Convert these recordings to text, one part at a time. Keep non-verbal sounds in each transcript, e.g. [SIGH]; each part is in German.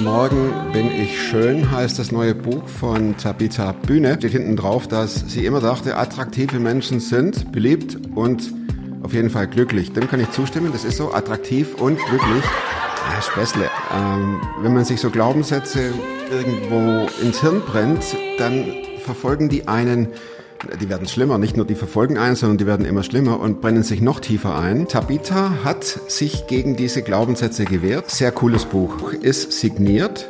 morgen bin ich schön, heißt das neue Buch von Tabitha Bühne. Steht hinten drauf, dass sie immer dachte, attraktive Menschen sind beliebt und auf jeden Fall glücklich. Dem kann ich zustimmen, das ist so, attraktiv und glücklich. Ja, Späßle. Ähm, wenn man sich so Glaubenssätze irgendwo ins Hirn brennt, dann verfolgen die einen die werden schlimmer, nicht nur die verfolgen einen, sondern die werden immer schlimmer und brennen sich noch tiefer ein. Tabitha hat sich gegen diese Glaubenssätze gewehrt. Sehr cooles Buch. Ist signiert.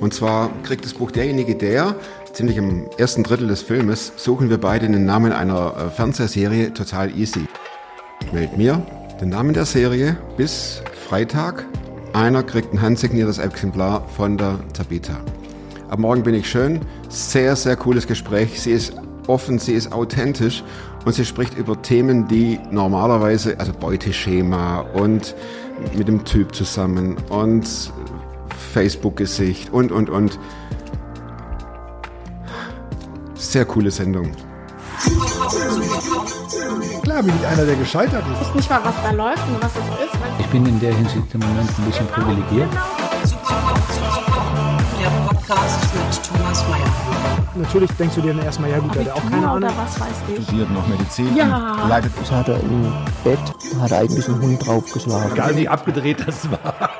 Und zwar kriegt das Buch derjenige, der ziemlich im ersten Drittel des Filmes suchen wir beide den Namen einer äh, Fernsehserie total easy. Meld mir den Namen der Serie bis Freitag. Einer kriegt ein handsigniertes Exemplar von der Tabitha. Ab morgen bin ich schön. Sehr, sehr cooles Gespräch. Sie ist offen, sie ist authentisch und sie spricht über Themen, die normalerweise, also Beuteschema und mit dem Typ zusammen und Facebook-Gesicht und, und, und. Sehr coole Sendung. Klar bin ich einer, der gescheitert ist. Ich weiß nicht mal, was da läuft und was es ist. Ich bin in der Hinsicht im Moment ein bisschen privilegiert. Der Podcast mit Thomas Mayer. Natürlich denkst du dir dann erstmal, ja gut, der hat auch keine oder Ahnung. was weiß ich. studiert noch Medizin Ja. leidet Das hat er im Bett, hat er eigentlich einen Hund draufgeschlagen. Egal wie abgedreht das war.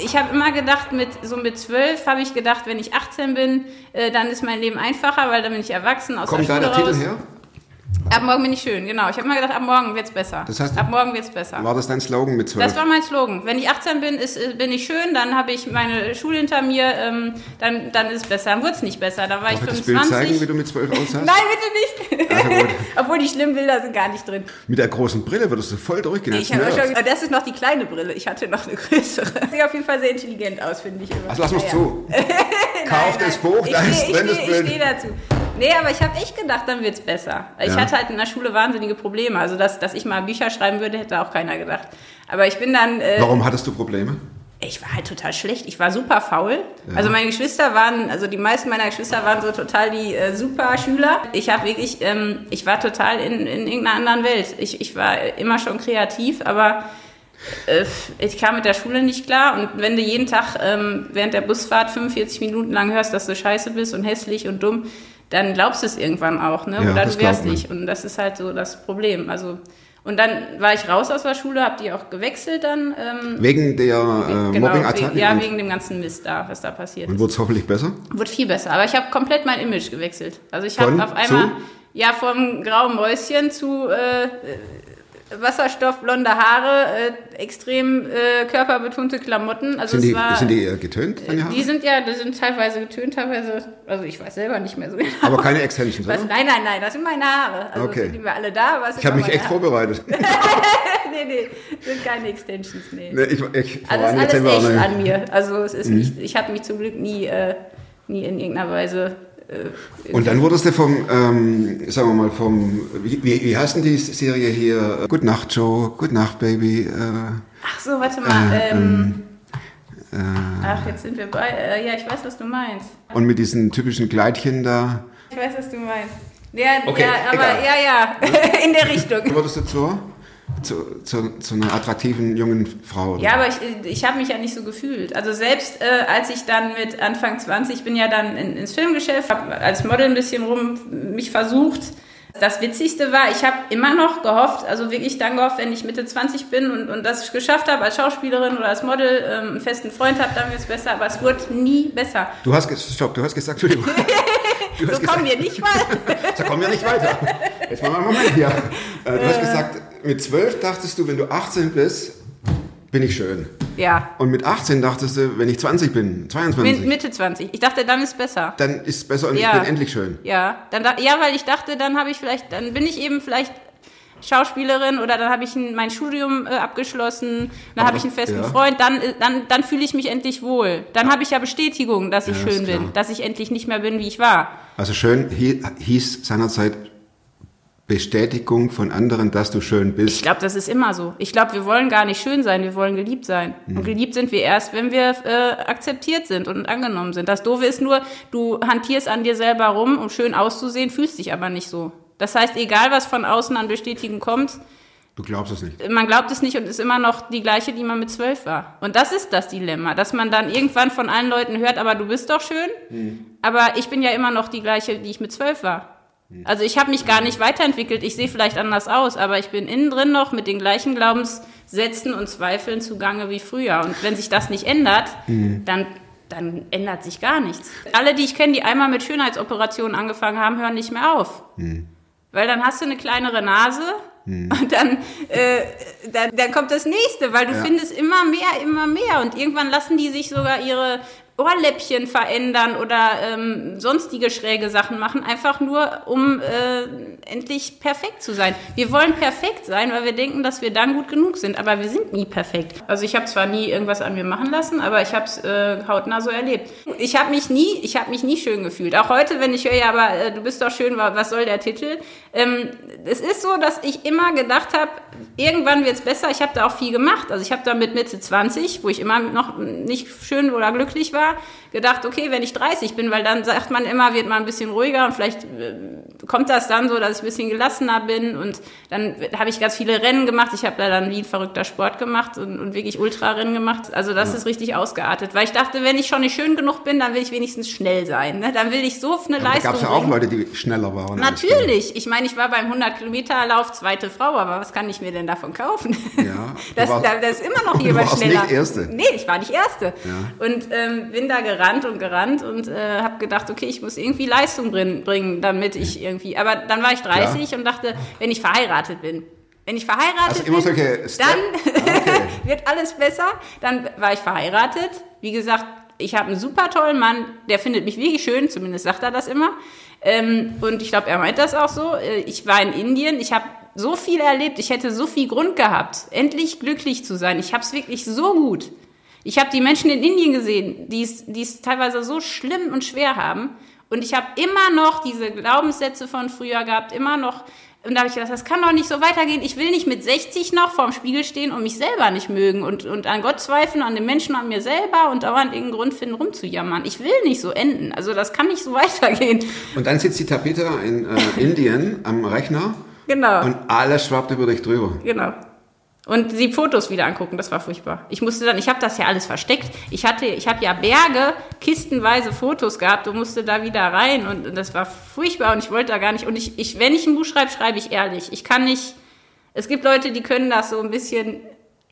Ich habe immer gedacht, mit so mit zwölf habe ich gedacht, wenn ich 18 bin, äh, dann ist mein Leben einfacher, weil dann bin ich erwachsen aus Kommt der da Schule der raus. Titel her? Ab morgen bin ich schön, genau. Ich habe immer gedacht, ab morgen wird's besser. Das heißt- ab morgen wird's besser. War das dein Slogan mit zwölf? Das war mein Slogan. Wenn ich 18 bin, ist, äh, bin ich schön, dann habe ich meine Schule hinter mir, ähm, dann, dann ist es besser. Dann wurde es nicht besser. Da war Darf ich ich das Bild 25. zeigen, wie du mit zwölf [LAUGHS] aussahst? Nein, bitte nicht. Also. [LAUGHS] Obwohl die schlimmen Bilder sind gar nicht drin. Mit der großen Brille würdest du voll durchgehen. Ich habe schon, das ist noch die kleine Brille. Ich hatte noch eine größere. [LAUGHS] Sieht auf jeden Fall sehr intelligent aus, finde ich immer. Also lass uns Ja, zu. Kauf das Buch, da ist stehe ich steh, ich Bild. steh dazu. Nee, aber ich habe echt gedacht, dann wird's besser. Ich Ja. hatte halt in der Schule wahnsinnige Probleme. Also, dass, dass ich mal Bücher schreiben würde, hätte auch keiner gedacht. Aber ich bin dann. Äh, Warum hattest du Probleme? ich war halt total schlecht. Ich war super faul. Also meine Geschwister waren, also die meisten meiner Geschwister waren so total die äh, super Schüler. Ich habe wirklich, ähm, ich war total in, in irgendeiner anderen Welt. Ich, ich war immer schon kreativ, aber äh, ich kam mit der Schule nicht klar. Und wenn du jeden Tag ähm, während der Busfahrt 45 Minuten lang hörst, dass du scheiße bist und hässlich und dumm, dann glaubst du es irgendwann auch, ne? Ja, wehrst glaubt man. dich. Und das ist halt so das Problem. Also und dann war ich raus aus der Schule, habe die auch gewechselt dann. Ähm, Wegen der äh, Genau, Mobbing-Attacke? wegen, ja, und, wegen dem ganzen Mist da, was da passiert und ist. wurde es hoffentlich besser? Wurde viel besser. Aber ich habe komplett mein Image gewechselt. Also ich habe auf einmal, Zu? ja, vom grauen Mäuschen zu äh, Wasserstoff, blonde Haare, äh, extrem äh, körperbetonte Klamotten. Also Sind die, es war, sind die eher getönt, Haare? die sind ja, die sind teilweise getönt, teilweise, also ich weiß selber nicht mehr so genau. Aber keine Extensions, Was, oder? nein, nein, nein, das sind meine Haare. Also Okay. sind die wir alle da, es Ich habe mich echt Haare. vorbereitet. [LAUGHS] Nee, nee, sind keine Extensions, nee. Nee, ich, ich, Also voran, ist alles echt an mir. Also es Mhm. ist nicht, ich habe mich zum Glück nie, äh, nie in irgendeiner Weise. Äh, Und dann wurdest du vom, ähm, sagen wir mal, vom, wie, wie heißt denn die Serie hier? Good Nacht Joe, Good Nacht Baby. Äh, ach so, warte mal. Äh, ähm, ach, jetzt sind wir bei. Äh, ja, ich weiß, was du meinst. und mit diesen typischen Kleidchen da. Ich weiß, was du meinst. Ja, Okay, ja aber egal. ja, ja, [LAUGHS] in der Richtung. Wurdest du zur, zu, zu, zu einer attraktiven jungen Frau? oder? Ja, aber ich, ich habe mich ja nicht so gefühlt. Also selbst äh, als ich dann mit Anfang 20, ich bin ja dann in, ins Filmgeschäft, habe als Model ein bisschen rum mich versucht. Das Witzigste war, ich habe immer noch gehofft, also wirklich dann gehofft, wenn ich Mitte 20 bin und, und das geschafft habe als Schauspielerin oder als Model, ähm, einen festen Freund habe, dann wird es besser. Aber es wurde nie besser. Du hast, stopp, du hast gesagt, Entschuldigung. [LAUGHS] Du So kommen gesagt, wir nicht mal. [LAUGHS] so kommen wir nicht weiter. Jetzt mal einen Moment hier. Äh, du hast gesagt, mit 12 dachtest du, wenn du 18 bist, bin ich schön. ja, Und mit 18 dachtest du, wenn ich 20 bin, 22, Mi- Mitte 20. Ich dachte, dann ist besser. dann ist es besser und Ja. ich bin endlich schön. Ja, dann, da- ja, weil ich dachte, dann habe ich vielleicht, dann bin ich eben vielleicht Schauspielerin oder dann habe ich ein, mein Studium äh, abgeschlossen, dann habe ich einen festen ja. Freund, dann, äh, dann, dann fühle ich mich endlich wohl. Dann habe ich ja Bestätigung, dass ich Ja, schön bin, dass ich endlich nicht mehr bin, wie ich war. Also schön hi- hieß seinerzeit Bestätigung von anderen, dass du schön Ich bist. glaube, das ist immer so. Ich glaube, wir wollen gar nicht schön sein, wir wollen geliebt sein. Mhm. Und geliebt sind wir erst, wenn wir äh, akzeptiert sind und angenommen sind. Das Doofe ist nur, du hantierst an dir selber rum, um schön auszusehen, fühlst dich aber nicht so. Das heißt, egal was von außen an Bestätigung kommt, Du glaubst es nicht. Man glaubt es nicht und ist immer noch die gleiche, die man mit zwölf war. Und das ist das Dilemma, dass man dann irgendwann von allen Leuten hört, aber du bist doch schön. Aber ich bin ja immer noch die gleiche, die ich mit zwölf war. Also ich habe mich gar nicht weiterentwickelt. Ich sehe vielleicht anders aus, aber ich bin innen drin noch mit den gleichen Glaubenssätzen und Zweifeln zugange wie früher. Und wenn sich das nicht ändert, dann dann ändert sich gar nichts. Alle, die ich kenne, die einmal mit Schönheitsoperationen angefangen haben, hören nicht mehr auf. Weil dann hast du eine kleinere Nase und dann, äh, dann, dann kommt das nächste, weil du Ja. findest immer mehr, immer mehr. Und irgendwann lassen die sich sogar ihre Ohrläppchen verändern oder ähm, sonstige schräge Sachen machen, einfach nur, um äh, endlich perfekt zu sein. Wir wollen perfekt sein, weil wir denken, dass wir dann gut genug sind, aber wir sind nie perfekt. Also ich habe zwar nie irgendwas an mir machen lassen, aber ich habe es äh, hautnah so erlebt. Ich habe mich nie, ich habe mich nie schön gefühlt. Auch heute, wenn ich höre, ja, aber äh, du bist doch schön, wa- was soll der Titel? Ähm, es ist so, dass ich immer gedacht habe, irgendwann wird's besser. Ich habe da auch viel gemacht. Also ich habe da mit Mitte 20, wo ich immer noch nicht schön oder glücklich war, para gedacht, okay, wenn ich 30 bin, weil dann sagt man immer, wird man ein bisschen ruhiger und vielleicht äh, kommt das dann so, dass ich ein bisschen gelassener bin und dann habe ich ganz viele Rennen gemacht. Ich habe da dann wie ein verrückter Sport gemacht und, und wirklich Ultrarennen gemacht. Also das ist richtig ausgeartet, weil ich dachte, wenn ich schon nicht schön genug bin, dann will ich wenigstens schnell sein. Ne? Dann will ich so eine da Leistung gab es ja auch bringen. Leute, die schneller waren. Natürlich. Ich meine, ich war beim 100-Kilometer-Lauf zweite Frau, aber was kann ich mir denn davon kaufen? Ja, [LAUGHS] das, warst- da, das ist immer noch [LAUGHS] jemand schneller. nicht Erste. Nee, ich war nicht Erste. Und ähm, bin da gerannt und gerannt und äh, habe gedacht, okay, ich muss irgendwie Leistung bringen, bringen, damit ich irgendwie. Aber dann war ich 30 und dachte, wenn ich verheiratet bin, wenn ich verheiratet Also bin, solche Step- dann Okay. [LAUGHS] wird alles besser. Dann war ich verheiratet. Wie gesagt, ich habe einen super tollen Mann, der findet mich wirklich schön, zumindest sagt er das immer. Ähm, und ich glaube, er meint das auch so. Äh, Ich war in Indien, ich habe so viel erlebt, ich hätte so viel Grund gehabt, endlich glücklich zu sein. Ich habe es wirklich so gut. Ich habe die Menschen in Indien gesehen, die es teilweise so schlimm und schwer haben. Und ich habe immer noch diese Glaubenssätze von früher gehabt, immer noch. Und da habe ich gedacht, das kann doch nicht so weitergehen. Ich will nicht mit 60 noch vorm Spiegel stehen und mich selber nicht mögen und, und an Gott zweifeln, an den Menschen, an mir selber und dauernd irgendeinen Grund finden, rumzujammern. Ich will nicht so enden. Also das kann nicht so [LAUGHS] weitergehen. Und dann sitzt die Tapeta in äh, Indien am Rechner Genau. und alles schwappt über dich drüber. Genau. Und die Fotos wieder angucken, das war furchtbar. Ich musste dann, ich habe das ja alles versteckt. Ich hatte, ich habe ja Berge, kistenweise Fotos gehabt und musste da wieder rein und, und das war furchtbar und ich wollte da gar nicht. Und ich, ich, wenn ich ein Buch schreibe, schreibe ich ehrlich. Ich kann nicht. Es gibt Leute, die können das so ein bisschen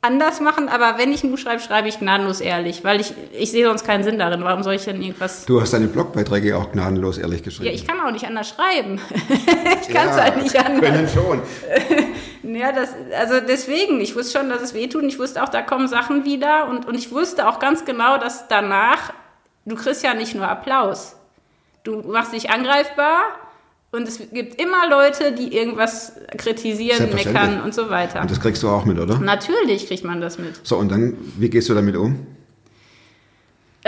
anders machen, aber wenn ich ein Buch schreibe, schreibe ich gnadenlos ehrlich, weil ich, ich sehe sonst keinen Sinn darin. Warum soll ich denn irgendwas Du hast deine Blogbeiträge auch gnadenlos ehrlich geschrieben. ja, ich kann auch nicht anders schreiben. [LAUGHS] ich kann es halt nicht anders. Können schon. [LAUGHS] Ja, das, also deswegen, ich wusste schon, dass es weh tut und ich wusste auch, da kommen Sachen wieder und, und ich wusste auch ganz genau, dass danach, du kriegst ja nicht nur Applaus. Du machst dich angreifbar und es gibt immer Leute, die irgendwas kritisieren, meckern und so weiter. Und das kriegst du auch mit, oder? Natürlich kriegt man das mit. So, und dann, wie gehst du damit um?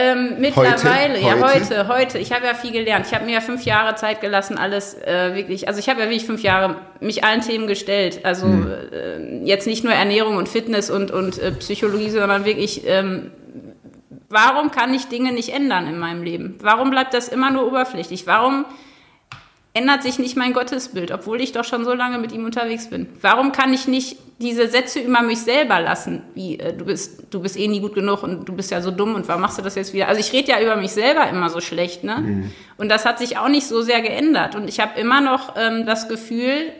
Ähm, mittlerweile, ja, Heute? heute, heute. Ich habe ja viel gelernt. Ich habe mir ja fünf Jahre Zeit gelassen, alles äh, wirklich. Also ich habe ja wirklich fünf Jahre mich allen Themen gestellt. Also äh, jetzt nicht nur Ernährung und Fitness und, und äh, Psychologie, sondern wirklich, ähm, warum kann ich Dinge nicht ändern in meinem Leben? Warum bleibt das immer nur oberflächlich? Warum ändert sich nicht mein Gottesbild, obwohl ich doch schon so lange mit ihm unterwegs bin? Warum kann ich nicht diese Sätze über mich selber lassen, wie äh, du bist, du bist eh nie gut genug und du bist ja so dumm und warum machst du das jetzt wieder? Also ich rede ja über mich selber immer so schlecht, ne? Und das hat sich auch nicht so sehr geändert und ich habe immer noch ähm, das Gefühl,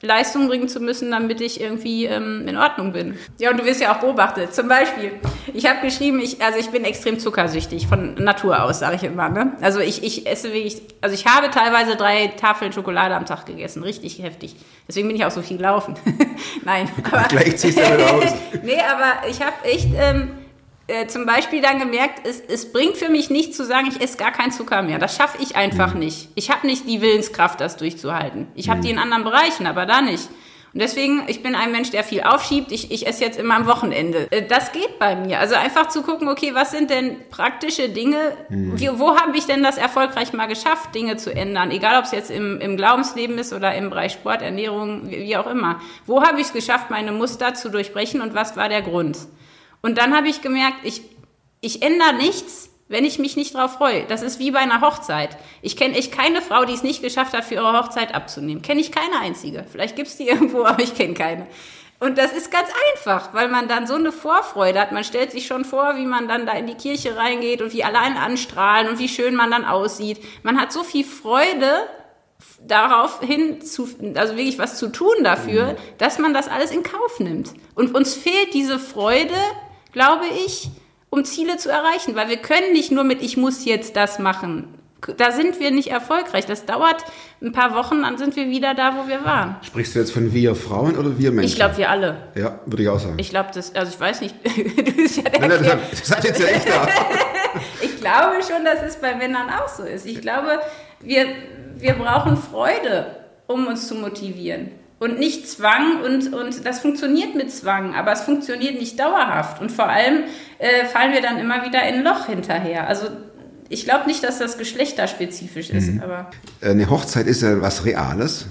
Leistung bringen zu müssen, damit ich irgendwie ähm, in Ordnung bin. Ja, und du wirst ja auch beobachtet. Zum Beispiel, ich habe geschrieben, ich, also ich bin extrem zuckersüchtig, von Natur aus, sage ich immer. Ne? Also ich, ich esse wirklich, also ich habe teilweise drei Tafeln Schokolade am Tag gegessen, richtig heftig. Deswegen bin ich auch so viel gelaufen. [LAUGHS] Nein, aber... Gleich ziehst du damit aus. [LAUGHS] nee, aber ich habe echt ähm, äh, zum Beispiel dann gemerkt, es, es bringt für mich nicht zu sagen, ich esse gar keinen Zucker mehr. Das schaffe ich einfach nicht. Ich habe nicht die Willenskraft, das durchzuhalten. Ich habe die in anderen Bereichen, aber da nicht. Und deswegen, ich bin ein Mensch, der viel aufschiebt. Ich, ich esse jetzt immer am Wochenende. Äh, Das geht bei mir. Also einfach zu gucken, okay, was sind denn praktische Dinge? Wie, wo habe ich denn das erfolgreich mal geschafft, Dinge zu ändern? Egal, ob es jetzt im, im Glaubensleben ist oder im Bereich Sport, Ernährung, wie, wie auch immer. Wo habe ich es geschafft, meine Muster zu durchbrechen und was war der Grund? Und dann habe ich gemerkt, ich, ich ändere nichts, wenn ich mich nicht drauf freue. Das ist wie bei einer Hochzeit. Ich kenne echt keine Frau, die es nicht geschafft hat, für ihre Hochzeit abzunehmen. Kenne ich keine einzige. Vielleicht gibt es die [LAUGHS] irgendwo, aber ich kenne keine. Und das ist ganz einfach, weil man dann so eine Vorfreude hat. Man stellt sich schon vor, wie man dann da in die Kirche reingeht und wie allein anstrahlen und wie schön man dann aussieht. Man hat so viel Freude darauf hin zu, also wirklich was zu tun dafür, dass man das alles in Kauf nimmt. Und uns fehlt diese Freude, glaube ich, um Ziele zu erreichen, weil wir können nicht nur mit ich muss jetzt das machen. Da sind wir nicht erfolgreich. Das dauert ein paar Wochen, dann sind wir wieder da, wo wir waren. Sprichst du jetzt von wir Frauen oder wir Menschen? Ich glaube, wir alle. Ja, würde ich auch sagen. Ich glaube, das, also ich weiß nicht, [LAUGHS] du bist ja der Nein, nein, hab- das hat jetzt ja echt da. [LAUGHS] Ich glaube schon, dass es bei Männern auch so ist. Ich glaube, wir, wir brauchen Freude, um uns zu motivieren. Und nicht Zwang und, und das funktioniert mit Zwang, aber es funktioniert nicht dauerhaft. Und vor allem äh, fallen wir dann immer wieder in ein Loch hinterher. Also ich glaube nicht, dass das geschlechterspezifisch ist, aber Eine Hochzeit ist ja was Reales.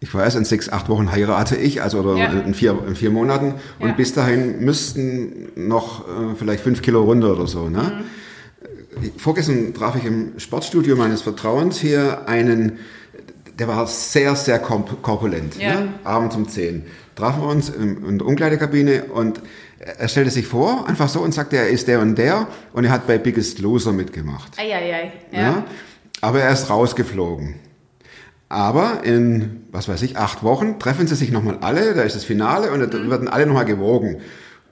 Ich weiß, in sechs, acht Wochen heirate ich, also oder Ja. in, vier, in vier Monaten. Und Ja. bis dahin müssten noch äh, vielleicht fünf Kilo runter oder so. Ne? Mhm. Vorgestern traf ich im Sportstudio meines Vertrauens hier einen, der war sehr, sehr korp- korpulent. Ja. Ne? Abends um 10. Trafen wir uns in, in der Umkleidekabine und er stellte sich vor, einfach so und sagte, er ist der und der und er hat bei Biggest Loser mitgemacht. eieiei. Ja. Ja. Aber er ist rausgeflogen. Aber in, was weiß ich, acht Wochen treffen sie sich nochmal alle, da ist das Finale und da werden alle nochmal gewogen.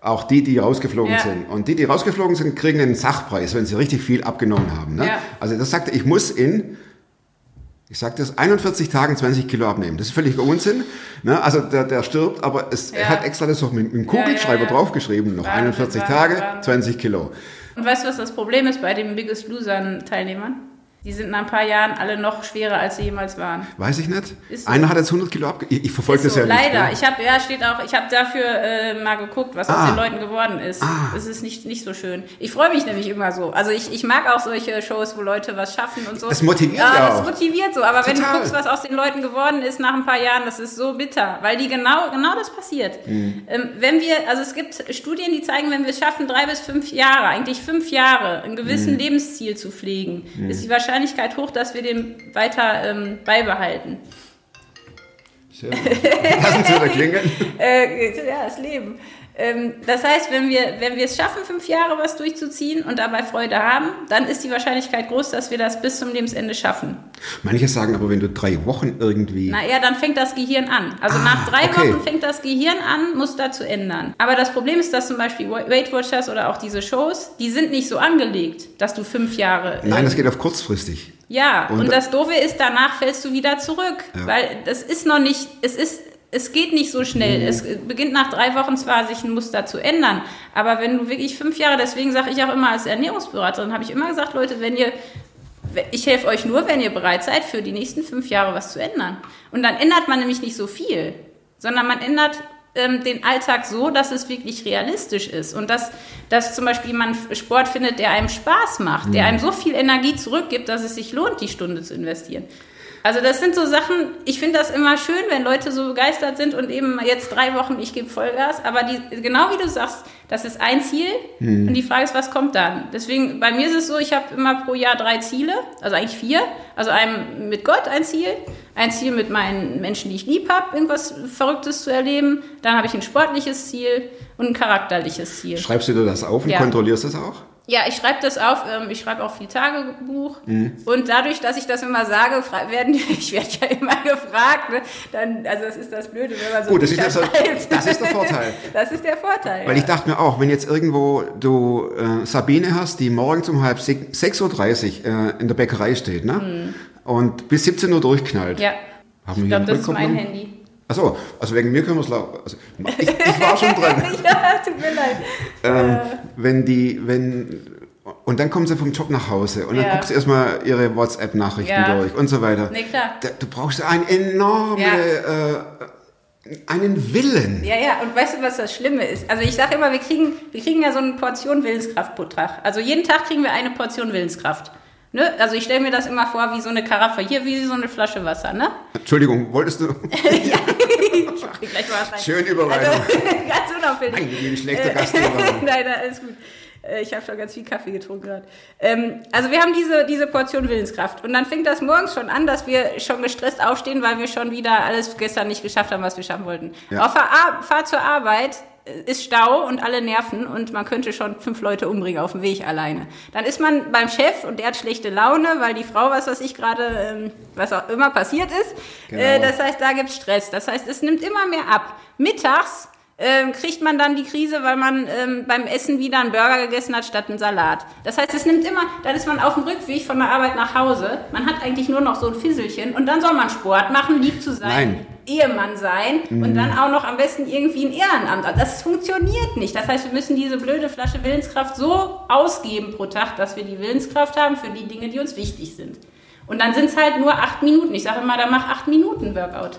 Auch die, die rausgeflogen Mhm. Ja. sind. Und die, die rausgeflogen sind, kriegen einen Sachpreis, wenn sie richtig viel abgenommen haben. Ne? Ja. Also das sagte, ich muss in, ich sagte das, 41 Tagen 20 Kilo abnehmen. Das ist völliger Unsinn. Ne? Also der, der stirbt, aber es, er Ja. hat extra das noch mit, mit dem Kugelschreiber ja, ja. draufgeschrieben. Noch Wahnsinn, 41 Wahnsinn, Tage, Wahnsinn. 20 Kilo. Und weißt du, was das Problem ist bei den Biggest Losern-Teilnehmern? Die sind nach ein paar Jahren alle noch schwerer, als sie jemals waren. Weiß ich nicht. Ist so. Einer hat jetzt 100 Kilo abge... Ich, ich verfolge das so, ja nicht. leider. ne? Ich habe, ja, steht auch, ich habe dafür äh, mal geguckt, was Ah. aus den Leuten geworden ist. Ah. Es ist nicht, nicht so schön. Ich freue mich nämlich immer so. Also ich, ich mag auch solche Shows, wo Leute was schaffen und so. Das motiviert ja. ja das auch. motiviert so. Aber wenn du Total. guckst, was aus den Leuten geworden ist nach ein paar Jahren, das ist so bitter. Weil die genau, genau das passiert. Mhm. Ähm, wenn wir, also es gibt Studien, die zeigen, wenn wir es schaffen, drei bis fünf Jahre, eigentlich fünf Jahre, ein gewissen Mhm. Lebensziel zu pflegen, ist die Wahrscheinlichkeit hoch, dass wir den weiter ähm, beibehalten. Schön. Lassen Sie wieder klingeln. [LAUGHS] Äh, ja, das Leben. Ähm, das heißt, wenn wir, wenn wir es schaffen, fünf Jahre was durchzuziehen und dabei Freude haben, dann ist die Wahrscheinlichkeit groß, dass wir das bis zum Lebensende schaffen. Manche sagen aber, wenn du drei Wochen irgendwie. Na ja, dann fängt das Gehirn an. Also Ah, nach drei okay. Wochen fängt das Gehirn an, Muster zu ändern. Aber das Problem ist, dass zum Beispiel Weight Watchers oder auch diese Shows, die sind nicht so angelegt, dass du fünf Jahre. Nein, äh, das geht auf kurzfristig. Ja, Und- und, das Doofe ist, danach fällst du wieder zurück. Ja. Weil das ist noch nicht, es ist, es geht nicht so Mhm. schnell. Es beginnt nach drei Wochen zwar, sich ein Muster zu ändern, aber wenn du wirklich fünf Jahre, deswegen sage ich auch immer als Ernährungsberaterin, habe ich immer gesagt, Leute, wenn ihr, ich helfe euch nur, wenn ihr bereit seid, für die nächsten fünf Jahre was zu ändern. Und dann ändert man nämlich nicht so viel, sondern man ändert ähm, den Alltag so, dass es wirklich realistisch ist und dass, dass zum Beispiel man Sport findet, der einem Spaß macht, der einem so viel Energie zurückgibt, dass es sich lohnt, die Stunde zu investieren. Also das sind so Sachen, ich finde das immer schön, wenn Leute so begeistert sind und eben jetzt drei Wochen, ich gebe Vollgas, aber die, genau wie du sagst, das ist ein Ziel und die Frage ist, was kommt dann? Deswegen, bei mir ist es so, ich habe immer pro Jahr drei Ziele, also eigentlich vier, also ein mit Gott ein Ziel, ein Ziel mit meinen Menschen, die ich lieb habe, irgendwas Verrücktes zu erleben, dann habe ich ein sportliches Ziel und ein charakterliches Ziel. Schreibst du dir das auf und Ja. kontrollierst das auch? Ja, ich schreibe das auf. Ähm, ich schreibe auch viel Tagebuch. Mhm. Und dadurch, dass ich das immer sage, werden [LAUGHS] ich werde ja immer gefragt. Ne? Dann, also das ist das Blöde, wenn man so Gut, das ist, das, schreibt. das ist der Vorteil. [LAUGHS] Das ist der Vorteil. Weil ja. ich dachte mir auch, wenn jetzt irgendwo du äh, Sabine hast, die morgens um halb sech- 6.30 Uhr äh, in der Bäckerei steht, ne? Und bis 17 Uhr durchknallt. Mhm. ja, Haben ich wir hier glaube, das ist mein? Handy. Achso, also wegen mir können wir es laufen. Also, ich, ich war [LAUGHS] schon dran. ja, tut mir leid. ähm, wenn die, wenn, und dann kommen sie vom Job nach Hause und dann Ja. guckst du erstmal ihre WhatsApp-Nachrichten Ja. durch und so weiter. Nee, klar. Du brauchst einen enorme, äh, einen Willen. Ja, ja, und weißt du, was das Schlimme ist? Also ich sage immer, wir kriegen, wir kriegen ja so eine Portion Willenskraft pro Tag. Also jeden Tag kriegen wir eine Portion Willenskraft. Ne? Also ich stelle mir das immer vor wie so eine Karaffe, hier wie so eine Flasche Wasser, ne? Entschuldigung, wolltest du? [LAUGHS] [LAUGHS] Ich mach dir gleich mal was rein. Schön Überleitung. Also, [LAUGHS] ganz unauffällig. Nein, wie ein schlechter Gastgeber. nein, [LAUGHS] nein, alles gut. Äh, Ich habe schon ganz viel Kaffee getrunken gerade. Ähm, also wir haben diese, diese Portion Willenskraft. Und dann fängt das morgens schon an, dass wir schon gestresst aufstehen, weil wir schon wieder alles gestern nicht geschafft haben, was wir schaffen wollten. Ja. Auf der Ar Fahrt zur Arbeit äh, ist Stau und alle nerven und man könnte schon fünf Leute umbringen auf dem Weg alleine. Dann ist man beim Chef und der hat schlechte Laune, weil die Frau, was weiß ich gerade, ähm, was auch immer passiert ist. Genau. Äh, das heißt, da gibt's Stress. Das heißt, es nimmt immer mehr ab. Mittags ähm, kriegt man dann die Krise, weil man ähm, beim Essen wieder einen Burger gegessen hat statt einen Salat. Das heißt, es nimmt immer, dann ist man auf dem Rückweg von der Arbeit nach Hause. Man hat eigentlich nur noch so ein Fisselchen und dann soll man Sport machen, lieb zu sein. Nein. Ehemann sein und dann auch noch am besten irgendwie ein Ehrenamt. Das funktioniert nicht. Das heißt, wir müssen diese blöde Flasche Willenskraft so ausgeben pro Tag, dass wir die Willenskraft haben für die Dinge, die uns wichtig sind. Und dann sind es halt nur acht Minuten. Ich sage immer, da mach acht Minuten Workout.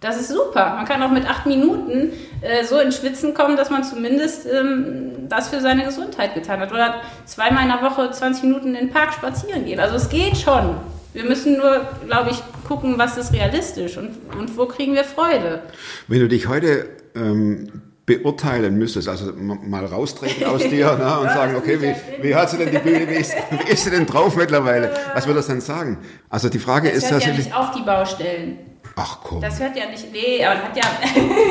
Das ist super. Man kann auch mit acht Minuten äh, so ins Schwitzen kommen, dass man zumindest ähm, das für seine Gesundheit getan hat. Oder zweimal in der Woche 20 Minuten in den Park spazieren gehen. Also es geht schon. Wir müssen nur, glaube ich, gucken, was ist realistisch und, und wo kriegen wir Freude. Wenn du dich heute ähm, beurteilen müsstest, also mal raustreten aus dir [LAUGHS] ne, und sagen, okay, wie, wie hat sie denn die Bühne, wie ist, wie ist sie denn drauf mittlerweile? [LAUGHS] Was würde das dann sagen? Also die Frage Das ist hört ja tatsächlich, nicht auf die Baustellen. Ach komm, Das hört ja nicht, nee, aber hat ja,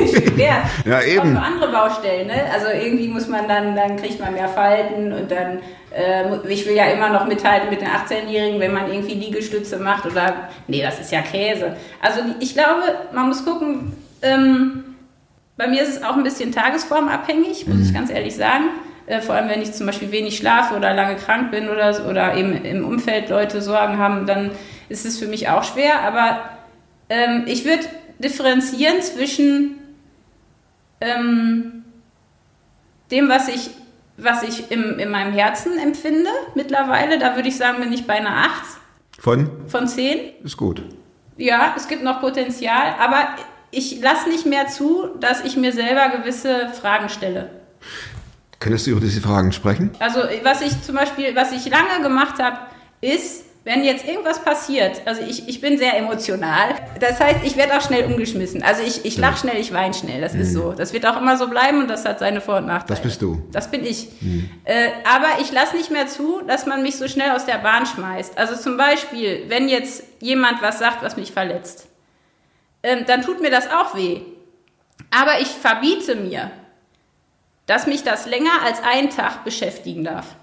[LAUGHS] schön wär's. [LAUGHS] Ja, eben. Auch andere Baustellen, ne? Also irgendwie muss man dann, dann kriegt man mehr Falten und dann, äh, ich will ja immer noch mithalten mit den 18-Jährigen, wenn man irgendwie Liegestütze macht oder, nee, das ist ja Käse. Also ich glaube, man muss gucken, ähm, bei mir ist es auch ein bisschen tagesformabhängig, muss ich ganz ehrlich sagen. Äh, vor allem, wenn ich zum Beispiel wenig schlafe oder lange krank bin oder, oder eben im Umfeld Leute Sorgen haben, dann ist es für mich auch schwer. Aber ähm, ich würde differenzieren zwischen ähm, dem, was ich, was ich im, in meinem Herzen empfinde mittlerweile. Da würde ich sagen, bin ich bei einer 8 von, von 10. ist gut. Ja, es gibt noch Potenzial, aber ich lasse nicht mehr zu, dass ich mir selber gewisse Fragen stelle. Könntest du über diese Fragen sprechen? Also was ich zum Beispiel, was ich lange gemacht habe, ist, wenn jetzt irgendwas passiert, also ich, ich bin sehr emotional, das heißt, ich werde auch schnell umgeschmissen. Also ich, ich lache schnell, ich weine schnell, das ist so. Das wird auch immer so bleiben und das hat seine Vor- und Nachteile. Das bist du. Das bin ich. Äh, aber ich lasse nicht mehr zu, dass man mich so schnell aus der Bahn schmeißt. Also zum Beispiel, wenn jetzt jemand was sagt, was mich verletzt, ähm, dann tut mir das auch weh. Aber ich verbiete mir, dass mich das länger als einen Tag beschäftigen darf.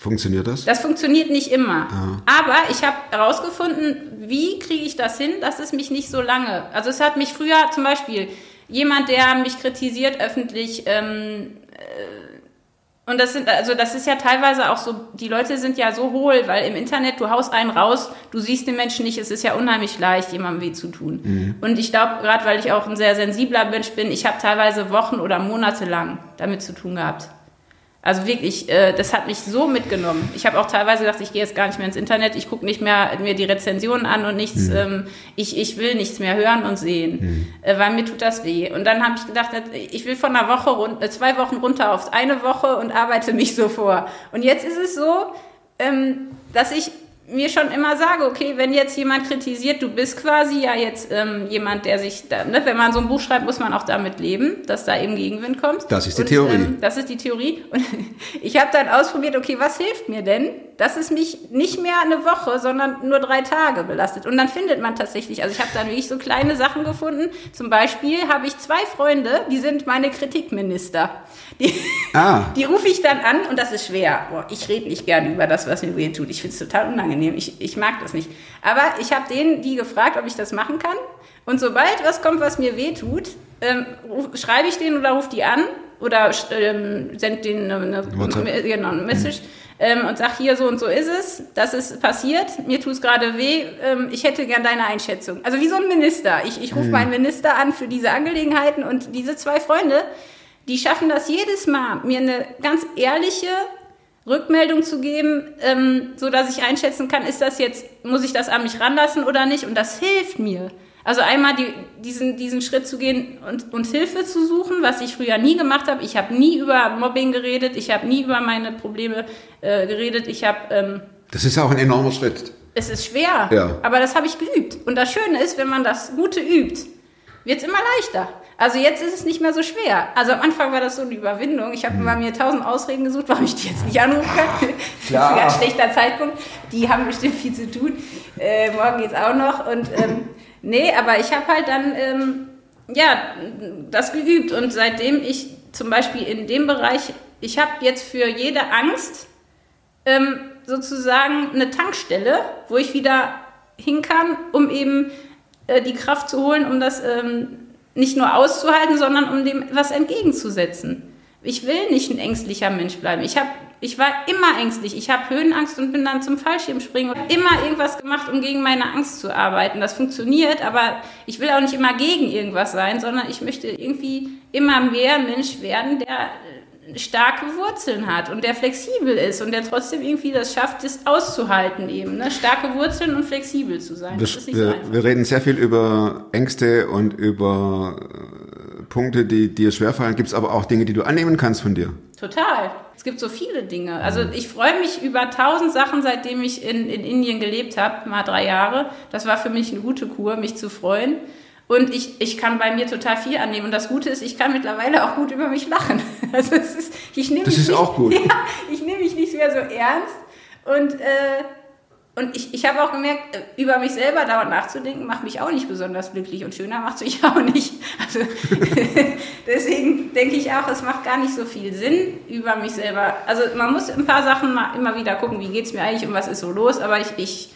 Funktioniert das? Das funktioniert nicht immer. Aber ich habe herausgefunden, wie kriege ich das hin, dass es mich nicht so lange. Also es hat mich früher zum Beispiel jemand, der mich kritisiert öffentlich. Ähm, äh, und das sind also das ist ja teilweise auch so. Die Leute sind ja so hohl, weil im Internet du haust einen raus, du siehst den Menschen nicht. Es ist ja unheimlich leicht, jemandem weh zu tun. Und ich glaube, gerade weil ich auch ein sehr sensibler Mensch bin, ich habe teilweise Wochen oder Monate lang damit zu tun gehabt. Also wirklich, äh, das hat mich so mitgenommen. Ich habe auch teilweise gedacht, ich gehe jetzt gar nicht mehr ins Internet, ich gucke nicht mehr mir die Rezensionen an und nichts, ähm, ich, ich will nichts mehr hören und sehen, äh, weil mir tut das weh. Und dann habe ich gedacht, ich will von einer Woche, run äh, zwei Wochen runter auf eine Woche und arbeite mich so vor. Und jetzt ist es so, ähm, dass ich mir schon immer sage, okay, wenn jetzt jemand kritisiert, du bist quasi ja jetzt ähm, jemand, der sich, da, ne, wenn man so ein Buch schreibt, muss man auch damit leben, dass da eben Gegenwind kommt. Das ist die Und, Theorie. Ähm, das ist die Theorie. Und [LAUGHS] ich habe dann ausprobiert, okay, was hilft mir denn, dass es mich nicht mehr eine Woche, sondern nur drei Tage belastet. Und dann findet man tatsächlich, also ich habe dann wirklich so kleine Sachen gefunden. Zum Beispiel habe ich zwei Freunde, die sind meine Kritikminister. Die, Ah. [LAUGHS] die rufe ich dann an und das ist schwer. Boah, ich rede nicht gerne über das, was mir weh tut. Ich finde es total unangenehm. Ich, ich mag das nicht. Aber ich habe denen die gefragt, ob ich das machen kann. Und sobald was kommt, was mir weh tut, ähm, schreibe ich denen oder rufe die an oder ähm, sende denen eine, eine, genau, eine Message ähm, und sag hier so und so ist es, das ist passiert, mir tut es gerade weh, ähm, ich hätte gern deine Einschätzung. Also wie so ein Minister. Ich, ich rufe meinen Minister an für diese Angelegenheiten und diese zwei Freunde, die schaffen das jedes Mal, mir eine ganz ehrliche Rückmeldung zu geben, ähm, so dass ich einschätzen kann, ist das jetzt, muss ich das an mich ranlassen oder nicht? Und das hilft mir. Also einmal die, diesen, diesen Schritt zu gehen und, und Hilfe zu suchen, was ich früher nie gemacht habe. Ich habe nie über Mobbing geredet, ich habe nie über meine Probleme äh, geredet. Ich habe, ähm, Das ist auch ein enormer Schritt. es ist schwer, Ja. aber das habe ich geübt. Und das Schöne ist, wenn man das Gute übt, wird es immer leichter. Also jetzt ist es nicht mehr so schwer. Also am Anfang war das so eine Überwindung. Ich habe Hm. immer mir tausend Ausreden gesucht, warum ich die jetzt nicht anrufen kann. [LAUGHS] Das ist ein ganz schlechter Zeitpunkt. Die haben bestimmt viel zu tun. Äh, morgen geht's auch noch. Und ähm, nee, aber ich habe halt dann ähm, ja das geübt. Und seitdem ich zum Beispiel in dem Bereich, ich habe jetzt für jede Angst ähm, sozusagen eine Tankstelle, wo ich wieder hin kann, um eben äh, die Kraft zu holen, um das ähm, nicht nur auszuhalten, sondern um dem was entgegenzusetzen. Ich will nicht ein ängstlicher Mensch bleiben. Ich, hab, ich war immer ängstlich. Ich habe Höhenangst und bin dann zum Fallschirmspringen und immer irgendwas gemacht, um gegen meine Angst zu arbeiten. Das funktioniert, aber ich will auch nicht immer gegen irgendwas sein, sondern ich möchte irgendwie immer mehr Mensch werden, der äh, starke Wurzeln hat und der flexibel ist und der trotzdem irgendwie das schafft, das auszuhalten eben. Ne? Starke Wurzeln und flexibel zu sein. Wir, Das ist nicht so wir, einfach. wir reden sehr viel über Ängste und über äh, Punkte, die dir schwerfallen. Gibt es aber auch Dinge, die du annehmen kannst von dir? Total. Es gibt so viele Dinge. Also ich freue mich über tausend Sachen, seitdem ich in, in Indien gelebt habe, mal drei Jahre. Das war für mich eine gute Kur, mich zu freuen. Und ich, ich kann bei mir total viel annehmen. Und das Gute ist, ich kann mittlerweile auch gut über mich lachen. [LAUGHS] Also es ist, ich nehme Das mich ist nicht, auch gut. [LAUGHS] Ja, ich nehme mich nicht mehr so ernst. Und, äh, und ich, ich habe auch gemerkt, äh, über mich selber dauernd nachzudenken, macht mich auch nicht besonders glücklich. Und schöner macht es mich [LAUGHS] auch nicht. Also [LAUGHS] deswegen denke ich auch, es macht gar nicht so viel Sinn über mich selber. Also man muss ein paar Sachen mal immer wieder gucken, wie geht es mir eigentlich und was ist so los. Aber ich, ich,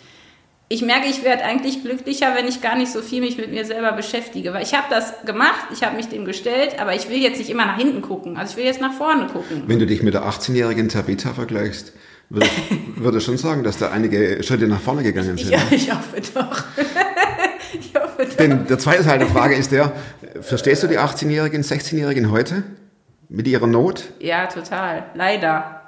ich merke, ich werde eigentlich glücklicher, wenn ich gar nicht so viel mich mit mir selber beschäftige. Weil ich habe das gemacht, ich habe mich dem gestellt, aber ich will jetzt nicht immer nach hinten gucken. Also ich will jetzt nach vorne gucken. Wenn du dich mit der 18-jährigen Tabitha vergleichst, würde ich, würde schon sagen, dass da einige Schritte nach vorne gegangen sind. Ja, ich hoffe doch. [LAUGHS] ich hoffe doch. Denn der zweite Teil der Frage ist der, verstehst du die 18-Jährigen, 16-Jährigen heute mit ihrer Not? Ja, total. Leider.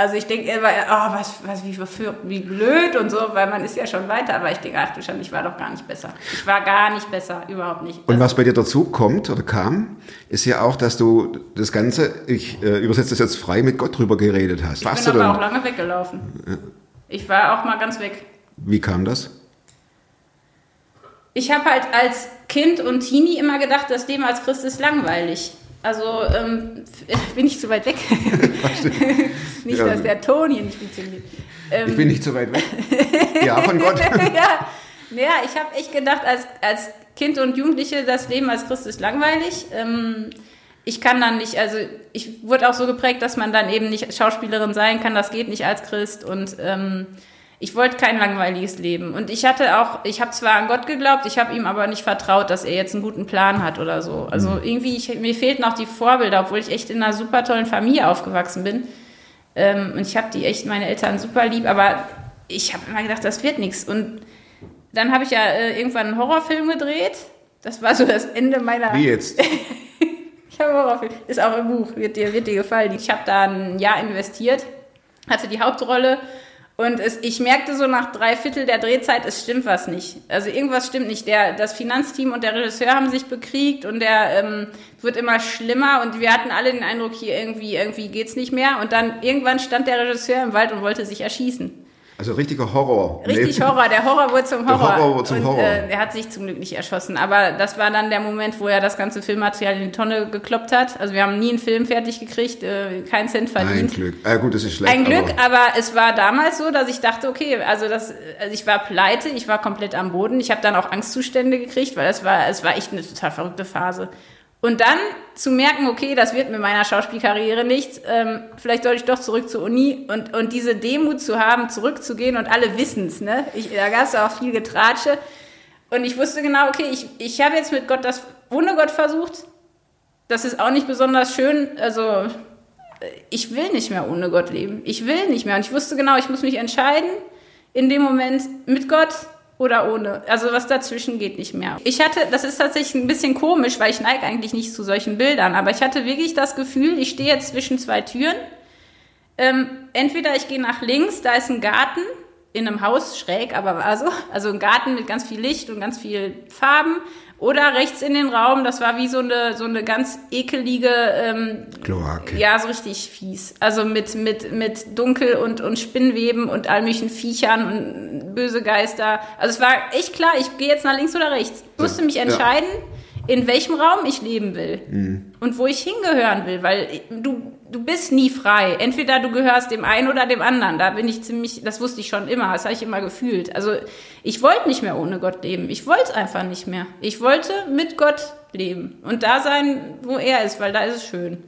Also ich denke immer, oh, was, was, wie, wie blöd und so, weil man ist ja schon weiter. Aber ich denke, ach du Schande, ich war doch gar nicht besser. Ich war gar nicht besser, überhaupt nicht. Und was bei dir dazu kommt oder kam, ist ja auch, dass du das Ganze, ich äh, übersetze das jetzt frei, mit Gott drüber geredet hast. ich Warst bin du aber auch dann? lange weggelaufen. Ich war auch mal ganz weg. Wie kam das? Ich habe halt als Kind und Teenie immer gedacht, das Leben als Christ ist langweilig. Also ähm, bin ich zu weit weg. nicht, Ja. dass der Ton hier nicht funktioniert. Ähm, Ich bin nicht so weit weg. [LAUGHS] [LAUGHS] Ja, von Gott. [LAUGHS] ja, ja, ich habe echt gedacht, als, als Kind und Jugendliche, das Leben als Christ ist langweilig. Ähm, ich kann dann nicht, also ich wurde auch so geprägt, dass man dann eben nicht Schauspielerin sein kann, das geht nicht als Christ und ähm, ich wollte kein langweiliges Leben. Und ich hatte auch, ich habe zwar an Gott geglaubt, ich habe ihm aber nicht vertraut, dass er jetzt einen guten Plan hat oder so. Also irgendwie, ich, mir fehlten auch die Vorbilder, obwohl ich echt in einer super tollen Familie aufgewachsen bin. Ähm, und ich habe die echt, meine Eltern super lieb, aber ich habe immer gedacht, das wird nichts. Und dann habe ich ja äh, irgendwann einen Horrorfilm gedreht. Das war so das Ende meiner. Wie jetzt? [LAUGHS] Ich habe einen Horrorfilm. Ist auch im Buch, wird dir, wird dir gefallen. Ich habe da ein Jahr investiert, hatte die Hauptrolle und es, ich merkte so nach drei Viertel der Drehzeit, es stimmt was nicht. Also irgendwas stimmt nicht. Der, das Finanzteam und der Regisseur haben sich bekriegt und der ähm, wird immer schlimmer und wir hatten alle den Eindruck, hier irgendwie, irgendwie geht's nicht mehr. Und dann irgendwann stand der Regisseur im Wald und wollte sich erschießen. Also richtiger Horror. Richtig Nee. Horror, der Horror wurde zum Der Horror. Horror wurde zum und, Horror. Äh, er hat sich zum Glück nicht erschossen. Aber das war dann der Moment, wo er das ganze Filmmaterial in die Tonne gekloppt hat. Also wir haben nie einen Film fertig gekriegt, äh, keinen Cent Ein verdient. Glück. Ah, gut, das ist schlecht. Ein Glück, aber aber es war damals so, dass ich dachte, okay, also das, also ich war pleite, ich war komplett am Boden. Ich habe dann auch Angstzustände gekriegt, weil es war, es war echt eine total verrückte Phase. Und dann zu merken, okay, das wird mit meiner Schauspielkarriere nichts, ähm, vielleicht soll ich doch zurück zur Uni und, und diese Demut zu haben, zurückzugehen und alle wissen's, ne? Ich, da gab's auch viel Getratsche. Und ich wusste genau, okay, ich, ich habe jetzt mit Gott das ohne Gott versucht. Das ist auch nicht besonders schön. Also ich will nicht mehr ohne Gott leben. Ich will nicht mehr. Und ich wusste genau, ich muss mich entscheiden in dem Moment mit Gott oder ohne. Also was dazwischen geht nicht mehr. Ich hatte, das ist tatsächlich ein bisschen komisch, weil ich neige eigentlich nicht zu solchen Bildern, aber ich hatte wirklich das Gefühl, ich stehe jetzt zwischen zwei Türen. Ähm, entweder ich gehe nach links, da ist ein Garten in einem Haus schräg, aber war so. Also ein Garten mit ganz viel Licht und ganz viel Farben. Oder rechts in den Raum, das war wie so eine, so eine ganz ekelige ähm, Kloake. ja, so richtig fies. Also mit, mit, mit Dunkel und, und Spinnweben und all möglichen Viechern und böse Geister. Also es war echt klar, ich gehe jetzt nach links oder rechts. Ich musste mich Ja. In welchem Raum ich leben will und wo ich hingehören will, weil du, du bist nie frei. Entweder du gehörst dem einen oder dem anderen. Da bin ich ziemlich, das wusste ich schon immer, das habe ich immer gefühlt. Also ich wollte nicht mehr ohne Gott leben. Ich wollte es einfach nicht mehr. Ich wollte mit Gott leben und da sein, wo er ist, weil da ist es schön.